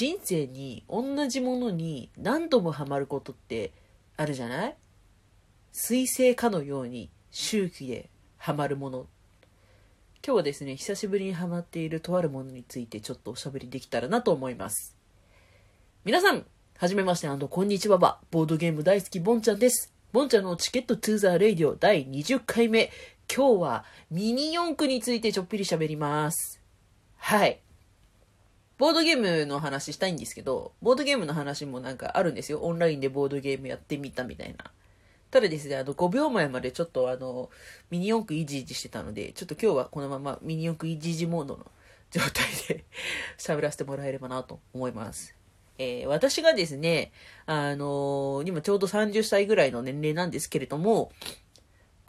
人生に同じものに何度もハマることってあるじゃない？水星かのように周期でハマるもの。今日はですね、久しぶりにハマっているとあるものについてちょっとおしゃべりできたらなと思います。皆さん、はじめましてこんにちはば、ボードゲーム大好きボンちゃんです。ボンちゃんの Ticket to the Radio 第20回目。今日はミニ四駆についてちょっぴり喋ります。はい。ボードゲームの話したいんですけど、ボードゲームの話もなんかあるんですよ。オンラインでボードゲームやってみたみたいな。ただですね、あの、5秒前までちょっとあの、ミニ四駆イジイジしてたので、ちょっと今日はこのままミニ四駆イジイジモードの状態で 喋らせてもらえればなと思います。えー、私がですね、あのー、今ちょうど30歳ぐらいの年齢なんですけれども、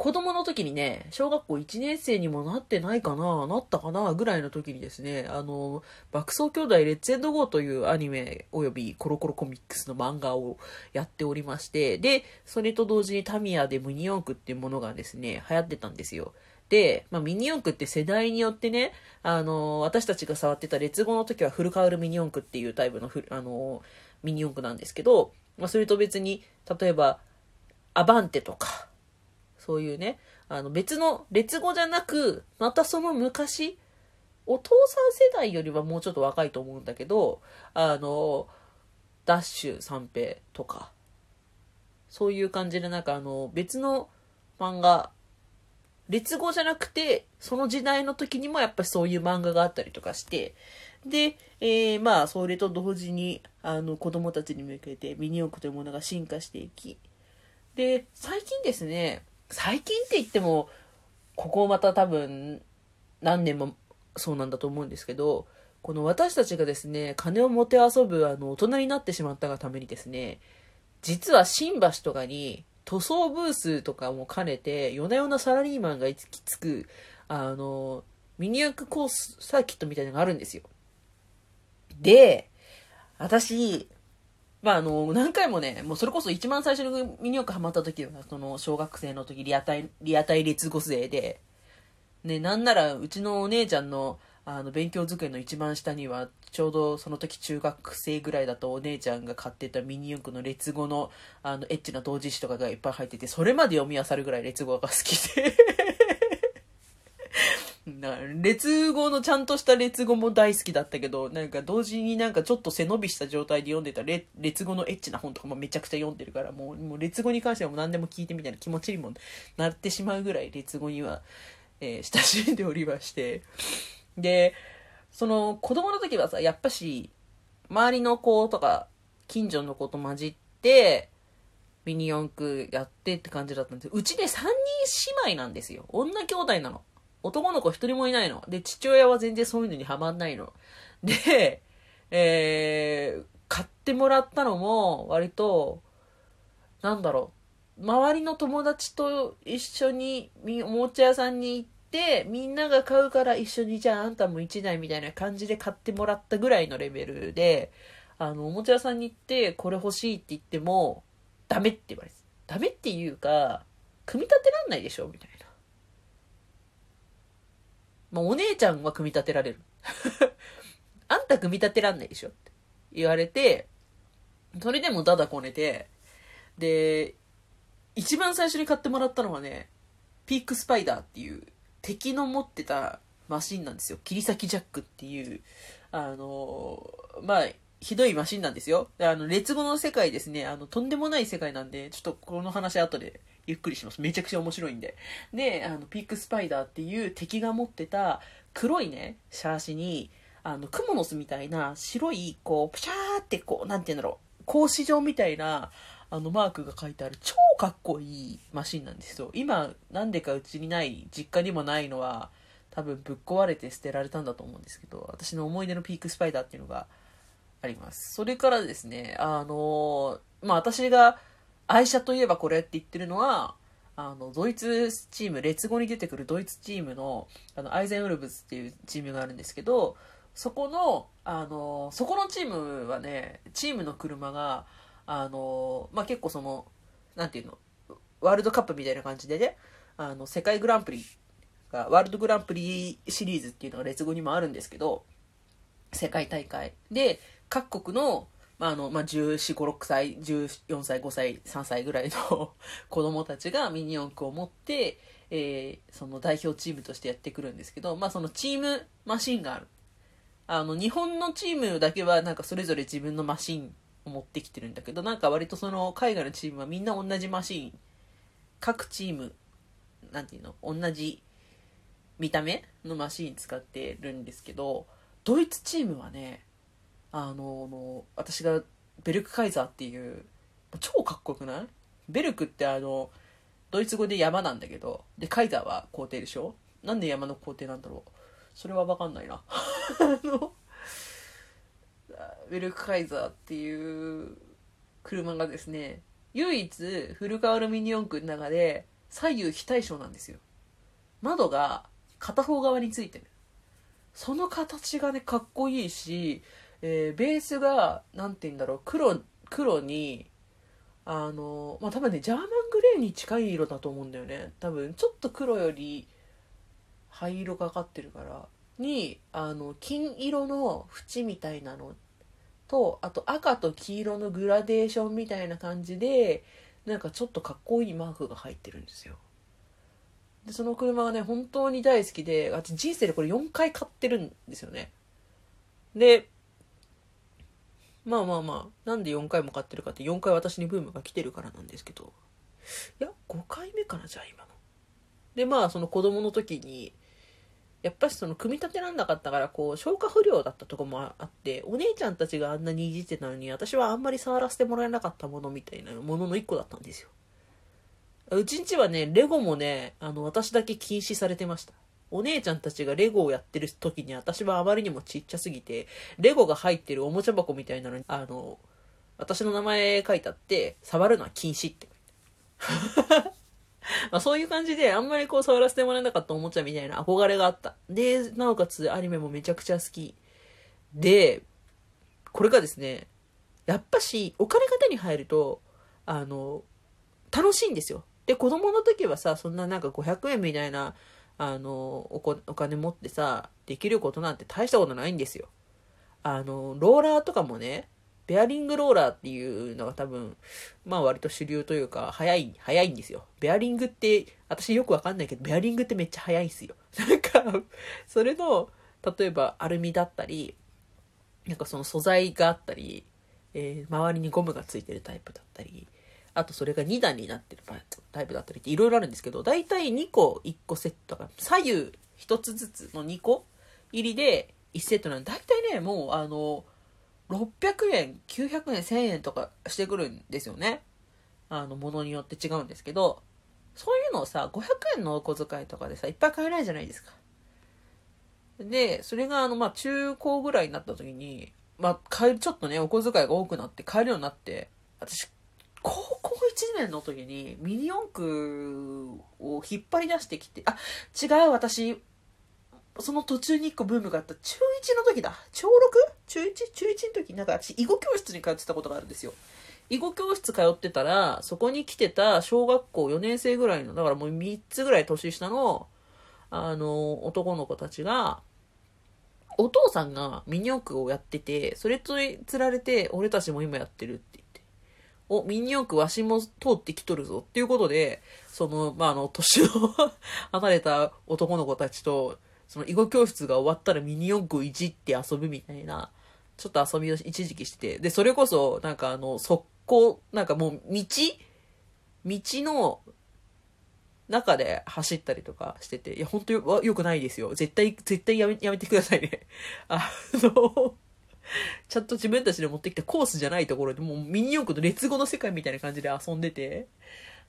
子供の時にね、小学校1年生にもなってないかな、なったかな、ぐらいの時にですね、あの、爆走兄弟レッツエンドゴーというアニメ及びコロコロコミックスの漫画をやっておりまして、で、それと同時にタミヤでミニ四駆っていうものがですね、流行ってたんですよ。で、まあ、ミニ四駆って世代によってね、あの、私たちが触ってた列語の時はフルカウルミニ四駆っていうタイプのフあの、ミニ四駆なんですけど、まあ、それと別に、例えば、アバンテとか、そういうね、あの別の列語じゃなく、またその昔、お父さん世代よりはもうちょっと若いと思うんだけど、あの、ダッシュ三平とか、そういう感じでなんかあの、別の漫画劣語じゃなくて、その時代の時にもやっぱりそういう漫画があったりとかして、で、えー、まあ、それと同時に、あの、子供たちに向けてミニ四駆というものが進化していき、で、最近ですね、最近って言っても、ここまた多分、何年もそうなんだと思うんですけど、この私たちがですね、金を持て遊ぶ、あの、大人になってしまったがためにですね、実は新橋とかに塗装ブースとかも兼ねて、夜な夜なサラリーマンが行き着く、あの、ミニ四駆コースサーキットみたいなのがあるんですよ。で、私、まあ、あの、何回もね、もうそれこそ一番最初にミニ四駆ハマった時は、その、小学生の時リアタイ、リアタイ列語勢で、ね、なんなら、うちのお姉ちゃんの、あの、勉強机の一番下には、ちょうどその時中学生ぐらいだとお姉ちゃんが買ってたミニ四駆の列語の、あの、エッチな同時誌とかがいっぱい入ってて、それまで読み漁るぐらい列語が好きで。列語のちゃんとした列語も大好きだったけど、なんか同時になんかちょっと背伸びした状態で読んでた列語のエッチな本とかもめちゃくちゃ読んでるから、もうもう列語に関してはもう何でも聞いてみたいな気持ちにもなってしまうぐらい列語には、えー、親しんでおりまして。で、その子供の時はさ、やっぱし、周りの子とか、近所の子と混じって、ミニ四駆やってって感じだったんですうちで3人姉妹なんですよ。女兄弟なの。男の子一人もいないの。で、父親は全然そういうのにハマんないの。で、えー、買ってもらったのも、割と、なんだろう。周りの友達と一緒におもちゃ屋さんに行って、みんなが買うから一緒にじゃああんたも1台みたいな感じで買ってもらったぐらいのレベルで、あの、おもちゃ屋さんに行ってこれ欲しいって言っても、ダメって言われて。ダメっていうか、組み立てらんないでしょみたいな。まあ、お姉ちゃんは組み立てられる。あんた組み立てらんないでしょって言われて、それでもダダこねて、で、一番最初に買ってもらったのはね、ピークスパイダーっていう敵の持ってたマシンなんですよ。切り裂きジャックっていう、あのまあ、ひどいマシンなんですよ。あの、劣後の世界ですね、あの、とんでもない世界なんで、ちょっとこの話後でゆっくりします。めちゃくちゃ面白いんで。で、あの、ピークスパイダーっていう敵が持ってた黒いね、シャーシに、あの、クモの巣みたいな白い、こう、プシャーってこう、なんて言うんだろう、格子状みたいな、あのマークが書いてある超かっこいいマシンなんですよ。今、なんでかうちにない、実家にもないのは、多分ぶっ壊れて捨てられたんだと思うんですけど、私の思い出のピークスパイダーっていうのがあります。それからですね、あのまあ、私が愛車といえばこれって言ってるのは、あの、ドイツチーム、列語に出てくるドイツチームの、あの、アイゼンウルブズっていうチームがあるんですけど、そこの、あの、そこのチームはね、チームの車が、あの、まあ、結構その、なんていうの、ワールドカップみたいな感じでね、あの、世界グランプリが、ワールドグランプリシリーズっていうのが列語にもあるんですけど、世界大会。で、各国の、まあ、あの、まあ、14、5、6歳、14歳、5歳、3歳ぐらいの 子供たちがミニ四駆を持って、えー、その代表チームとしてやってくるんですけど、まあ、そのチームマシンがある。あの、日本のチームだけはなんかそれぞれ自分のマシンを持ってきてるんだけど、なんか割とその海外のチームはみんな同じマシン、各チーム、なんていうの、同じ見た目のマシン使ってるんですけど、ドイツチームはね、あの、私がベルクカイザーっていう、超かっこよくない？ベルクってあの、ドイツ語で山なんだけど、で、カイザーは皇帝でしょ？なんで山の皇帝なんだろう？それはわかんないな。あの、ベルクカイザーっていう車がですね、唯一フルカアルミニ四駆の中で左右非対称なんですよ。窓が片方側についてる。その形がね、かっこいいし、えー、ベースが、なんて言うんだろう、黒、黒に、あの、まあ、多分ね、ジャーマングレーに近い色だと思うんだよね。多分、ちょっと黒より灰色がかってるから。に、あの、金色の縁みたいなのと、あと赤と黄色のグラデーションみたいな感じで、なんかちょっとかっこいいマークが入ってるんですよ。で、その車がね、本当に大好きで、私人生でこれ4回買ってるんですよね。で、まあまあまあ、なんで4回も買ってるかって4回私にブームが来てるからなんですけど、いや、5回目かな、じゃあ今の。で、まあ、その子供の時に、やっぱりその組み立てらんなかったからこう消化不良だったとこもあってお姉ちゃんたちがあんなにいじってたのに私はあんまり触らせてもらえなかったものみたいなものの一個だったんですよ。うちんちはねレゴもねあの私だけ禁止されてました。お姉ちゃんたちがレゴをやってる時に私はあまりにもちっちゃすぎてレゴが入ってるおもちゃ箱みたいなのにあの私の名前書いてあって触るのは禁止って まあそういう感じで、あんまりこう触らせてもらえなかったおもちゃみたいな憧れがあった。で、なおかつアニメもめちゃくちゃ好き。で、これがですね、やっぱし、お金が手に入ると、あの、楽しいんですよ。で、子供の時はさ、そんななんか500円みたいな、あの、おお金持ってさ、できることなんて大したことないんですよ。あの、ローラーとかもね、ベアリングローラーっていうのが多分、まあ割と主流というか、早い、早いんですよ。ベアリングって、私よくわかんないけど、ベアリングってめっちゃ早いんですよ。なんか、それの、例えばアルミだったり、なんかその素材があったり、えー、周りにゴムがついてるタイプだったり、あとそれが2段になってるタイプだったりっていろいろあるんですけど、だいたい2個1個セットが、左右1つずつの2個入りで1セットなんで、だいたいね、もうあの、600円、900円、1000円とかしてくるんですよね。あの、ものによって違うんですけど、そういうのをさ、500円のお小遣いとかでさ、いっぱい買えないじゃないですか。で、それがあの、まあ、中高ぐらいになった時に、まあ、買える、ちょっとね、お小遣いが多くなって買えるようになって、私、高校1年の時にミニ四駆を引っ張り出してきて、あ、違う、私、その途中に1個ブームがあった中1の時だ。小 6? 中 1? 中1の時なんか私囲碁教室に通ってたことがあるんですよ。囲碁教室通ってたら、そこに来てた小学校4年生ぐらいの、だからもう3つぐらい年下の、あの、男の子たちが、お父さんがミニ四駆をやってて、それと釣られて、俺たちも今やってるって。お、ミニ四駆わしも通ってきとるぞっていうことで、その、まあ、あの、年の 離れた男の子たちと、その囲碁教室が終わったらミニ四駆いじって遊ぶみたいな、ちょっと遊びを一時期してて、で、それこそ、なんかあの、速攻、なんかもう道道の中で走ったりとかしてて、いや、本当よよくないですよ。絶対、絶対やめ、やめてくださいね。あの、ちゃんと自分たちで持ってきたコースじゃないところでもうミニ四駆の劣後の世界みたいな感じで遊んでて、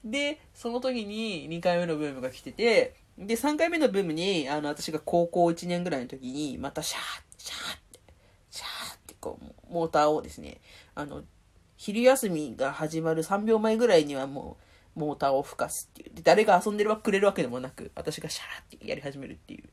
で、その時に2回目のブームが来てて、で、3回目のブームに、あの、私が高校1年ぐらいの時に、またシャーシャーって、シャーってこう、モーターをですね、あの、昼休みが始まる3秒前ぐらいにはもう、モーターを吹かすっていう。で、誰が遊んでるわくれるわけでもなく、私がシャーってやり始めるっていう。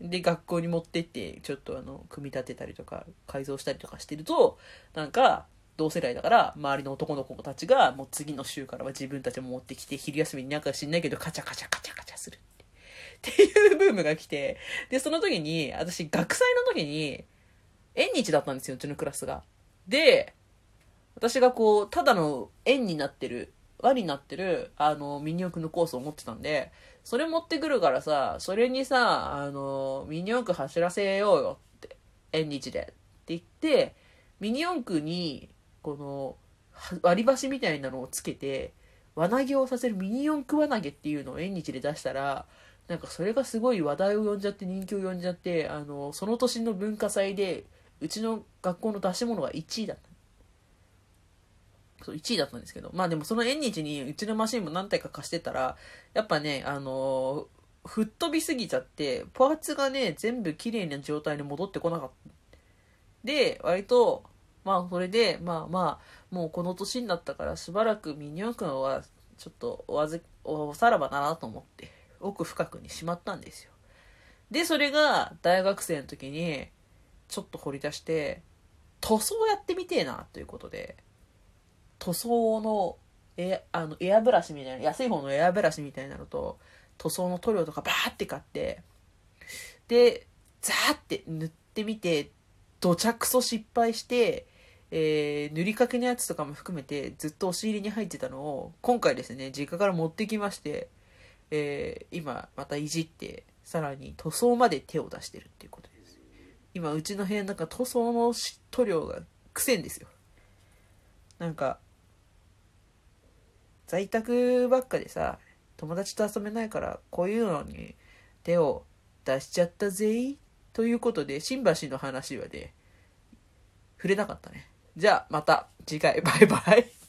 で、学校に持ってって、ちょっとあの、組み立てたりとか、改造したりとかしてると、なんか、同世代だから、周りの男の子たちが、もう次の週からは自分たちも持ってきて、昼休みになんか知んないけど、カチャカチャカチャカチャする。っていうブームが来て、で、その時に、私、学祭の時に、縁日だったんですよ、うちのクラスが。で、私がこう、ただの円になってる、輪になってる、あの、ミニ四駆のコースを持ってたんで、それ持ってくるからさ、それにさ、あの、ミニ四駆走らせようよって、縁日で。って言って、ミニ四駆に、この、割り箸みたいなのをつけて、輪投げをさせるミニ四駆輪投げっていうのを縁日で出したら、なんかそれがすごい話題を呼んじゃって人気を呼んじゃって、あの、その年の文化祭で、うちの学校の出し物が1位だった。そう、1位だったんですけど。まあでもその縁日にうちのマシンも何体か貸してたら、やっぱね、あの吹っ飛びすぎちゃって、パーツがね、全部綺麗な状態に戻ってこなかった。で、割と、まあそれで、まあまあ、もうこの年になったからしばらくミニオン君はちょっとおわず、おさらばだなと思って、奥深くにしまったんですよ。で、それが大学生の時に、ちょっと掘り出して、塗装やってみてえな、ということで、塗装のエアあのエアブラシみたいな、安い方のエアブラシみたいなのと、塗装の塗料とかバーって買って、で、ザーって塗ってみて、どちゃくそ失敗して、えー塗りかけのやつとかも含めてずっと押し入れに入ってたのを今回ですね実家から持ってきまして、えー今またいじってさらに塗装まで手を出してるっていうことです。今うちの部屋の中塗装の塗料がくせんですよ。なんか在宅ばっかでさ友達と遊べないからこういうのに手を出しちゃったぜということで新橋の話はね触れなかったね。じゃあまた次回。バイバイ。